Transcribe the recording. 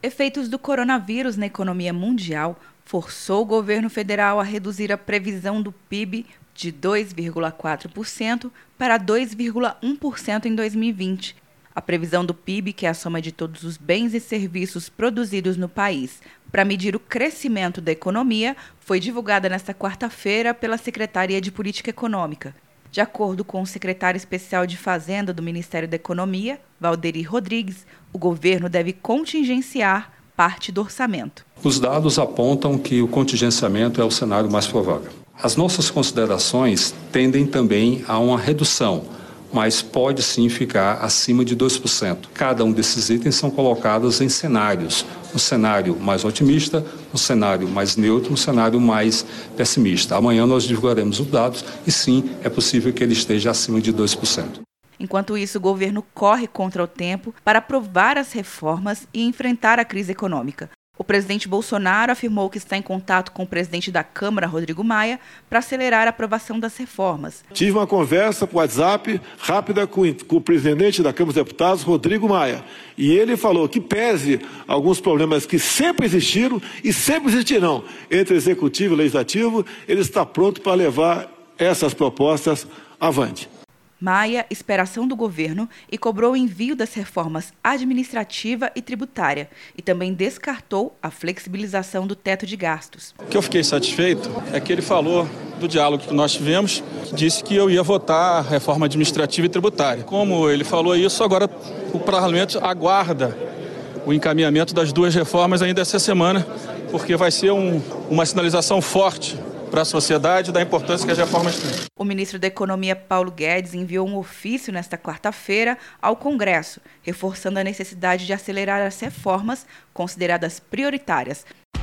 Efeitos do coronavírus na economia mundial forçou o governo federal a reduzir a previsão do PIB de 2,4% para 2,1% em 2020. A previsão do PIB, que é a soma de todos os bens e serviços produzidos no país, para medir o crescimento da economia, foi divulgada nesta quarta-feira pela Secretaria de Política Econômica. De acordo com o secretário especial de Fazenda do Ministério da Economia, Valderi Rodrigues, o governo deve contingenciar parte do orçamento. Os dados apontam que o contingenciamento é o cenário mais provável. As nossas considerações tendem também a uma redução mas pode sim ficar acima de 2%. Cada um desses itens são colocados em cenários. Um cenário mais otimista, um cenário mais neutro, um cenário mais pessimista. Amanhã nós divulgaremos os dados e sim, é possível que ele esteja acima de 2%. Enquanto isso, o governo corre contra o tempo para aprovar as reformas e enfrentar a crise econômica. O presidente Bolsonaro afirmou que está em contato com o presidente da Câmara, Rodrigo Maia, para acelerar a aprovação das reformas. Tive uma conversa por WhatsApp rápida com, o presidente da Câmara dos Deputados, Rodrigo Maia, e ele falou que pese alguns problemas que sempre existiram e sempre existirão entre executivo e legislativo, ele está pronto para levar essas propostas avante. Maia espera ação do governo e cobrou o envio das reformas administrativa e tributária e também descartou a flexibilização do teto de gastos. O que eu fiquei satisfeito é que ele falou do diálogo que nós tivemos, disse que eu ia votar a reforma administrativa e tributária. Como ele falou isso, agora o parlamento aguarda o encaminhamento das duas reformas ainda essa semana, porque vai ser um, uma sinalização forte para a sociedade da importância que as reformas têm. O ministro da Economia, Paulo Guedes, enviou um ofício nesta quarta-feira ao Congresso, reforçando a necessidade de acelerar as reformas consideradas prioritárias